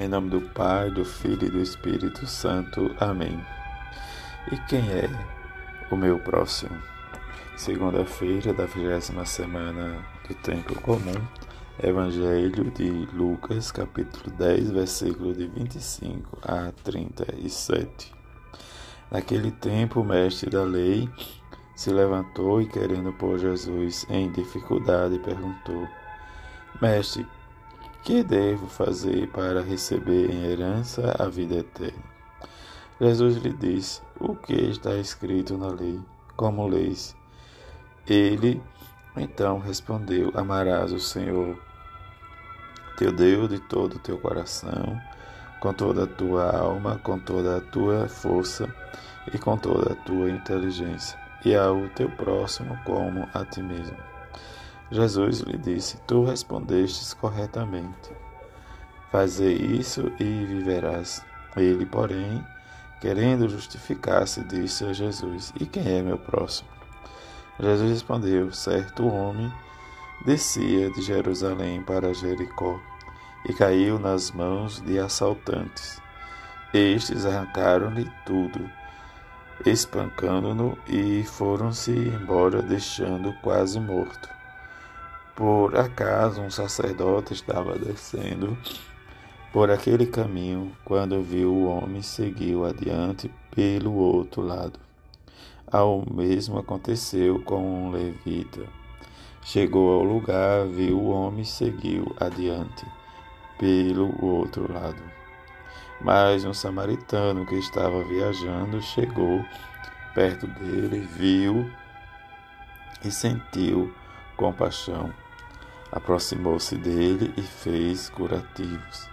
Em nome do Pai, do Filho e do Espírito Santo. Amém. E quem é o meu próximo? Segunda-feira da vigésima semana do Tempo Comum, Evangelho de Lucas, capítulo 10, versículo de 25 a 37. Naquele tempo, o mestre da lei se levantou e, querendo pôr Jesus em dificuldade, perguntou: Mestre, que devo fazer para receber em herança a vida eterna? Jesus lhe disse: O que está escrito na lei? Como leis? Ele então respondeu: Amarás o Senhor teu Deus de todo o teu coração, com toda a tua alma, com toda a tua força e com toda a tua inteligência, e ao teu próximo como a ti mesmo. Jesus lhe disse: Tu respondestes corretamente. Fazei isso e viverás. Ele, porém, querendo justificar-se, disse a Jesus: E quem é meu próximo? Jesus respondeu: Certo homem descia de Jerusalém para Jericó e caiu nas mãos de assaltantes. Estes arrancaram-lhe tudo, espancando-no e foram-se embora, deixando quase morto. Por acaso um sacerdote estava descendo por aquele caminho, quando viu o homem, seguiu adiante pelo outro lado. Ao mesmo aconteceu com um levita. Chegou ao lugar, viu o homem, seguiu adiante pelo outro lado. Mas um samaritano que estava viajando chegou perto dele, viu e sentiu compaixão aproximou-se dele e fez curativos,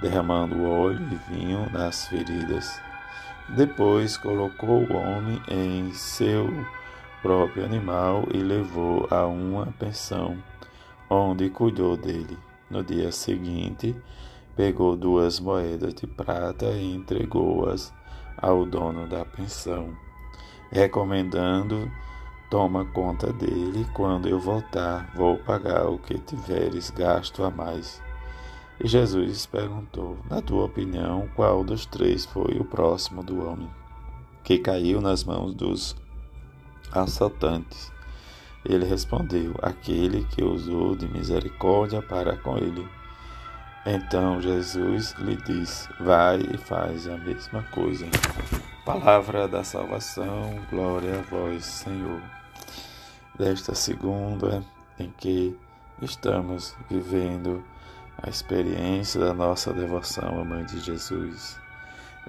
derramando óleo e vinho nas feridas. Depois colocou o homem em seu próprio animal e levou a uma pensão, onde cuidou dele. No dia seguinte, pegou duas moedas de prata e entregou-as ao dono da pensão, recomendando Toma conta dele, quando eu voltar, vou pagar o que tiveres gasto a mais. E Jesus perguntou: Na tua opinião, qual dos três foi o próximo do homem que caiu nas mãos dos assaltantes? Ele respondeu: Aquele que usou de misericórdia para com ele. Então Jesus lhe disse: Vai e faz a mesma coisa. Palavra da salvação, glória a vós, Senhor desta segunda em que estamos vivendo a experiência da nossa devoção à Mãe de Jesus.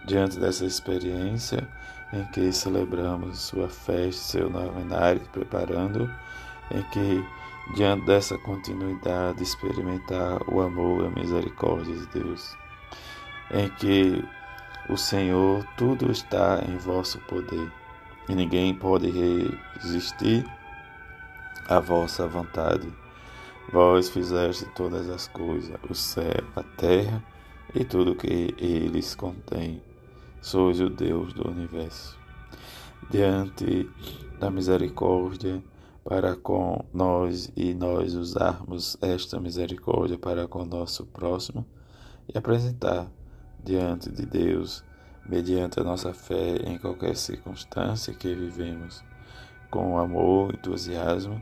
Diante dessa experiência em que celebramos sua festa, seu novenário, preparando, em que, diante dessa continuidade, experimentar o amor e a misericórdia de Deus, em que o Senhor, tudo está em vosso poder e ninguém pode resistir a vossa vontade. Vós fizeste todas as coisas, o céu, a terra e tudo o que eles contêm. Sois o Deus do universo. Diante da misericórdia para com nós e nós usarmos esta misericórdia para com nosso próximo e apresentar diante de Deus, mediante a nossa fé em qualquer circunstância que vivemos, com amor, entusiasmo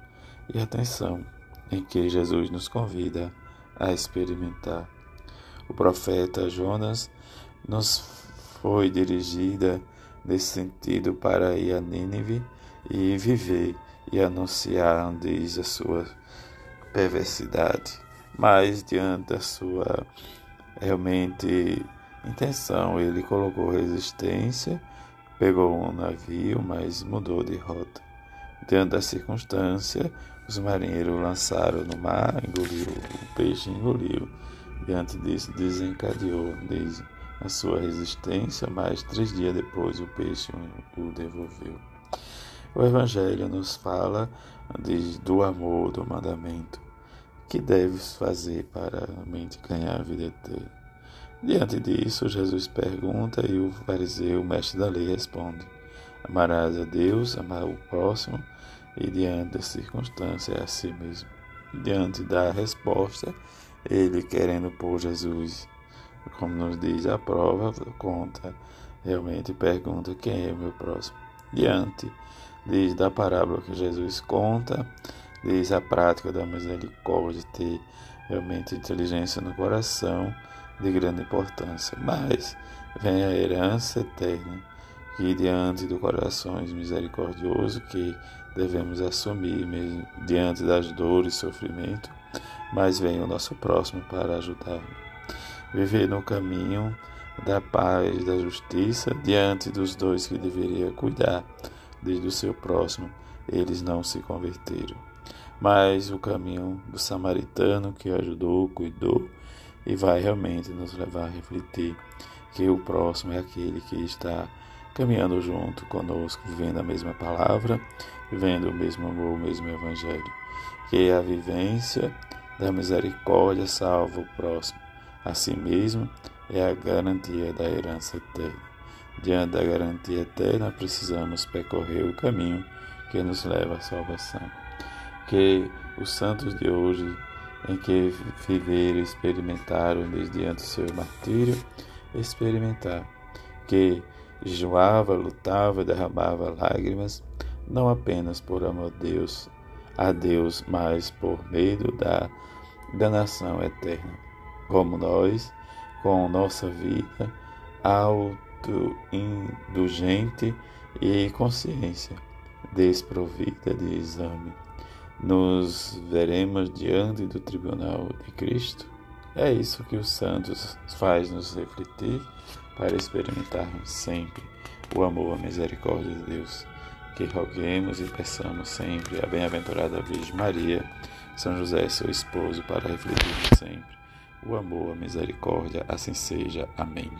e atenção em que Jesus nos convida a experimentar. O profeta Jonas nos foi dirigida nesse sentido para ir a Nínive e viver e anunciar, diz a sua perversidade, mas diante da sua realmente intenção, ele colocou resistência, pegou um navio, mas mudou de rota. Diante da circunstância, os marinheiros lançaram no mar, engoliu o peixe, engoliu. Diante disso, desencadeou desde a sua resistência, mas três dias depois o peixe o devolveu. O Evangelho nos fala do amor, do mandamento. que deves fazer para realmente ganhar a vida eterna? Diante disso, Jesus pergunta e o fariseu, o mestre da lei, responde: Amarás a Deus, amar o próximo e diante das circunstâncias é a si mesmo. Diante da resposta, ele querendo pôr Jesus como nos diz a prova, conta, realmente pergunta quem é o meu próximo. Diante, diz da parábola que Jesus conta, diz a prática da misericórdia, ter realmente inteligência no coração de grande importância. Mas vem a herança eterna, que diante do coração misericordioso que devemos assumir mesmo diante das dores e sofrimento, mas vem o nosso próximo para ajudar. Viver no caminho da paz, da justiça, diante dos dois que deveria cuidar, desde o seu próximo, eles não se converteram. Mas o caminho do samaritano que ajudou, cuidou, e vai realmente nos levar a refletir que o próximo é aquele que está caminhando junto conosco, vivendo a mesma palavra, vivendo o mesmo amor, o mesmo evangelho. Que a vivência da misericórdia salva o próximo. Assim mesmo é a garantia da herança eterna. Diante da garantia eterna, precisamos percorrer o caminho que nos leva à salvação. Que os santos de hoje, em que viveram e experimentaram do seu martírio, experimentar que jejuava, lutava, derramava lágrimas, não apenas por amor a Deus, a Deus, mas por medo da danação eterna, como nós, com nossa vida auto-indulgente e consciência desprovida de exame, nos veremos diante do tribunal de Cristo? É isso que os santos faz nos refletir para experimentarmos sempre o amor, a misericórdia de Deus. Que roguemos e peçamos sempre a bem-aventurada Virgem Maria, São José, seu esposo, para refletirmos sempre o amor, a misericórdia, assim seja. Amém.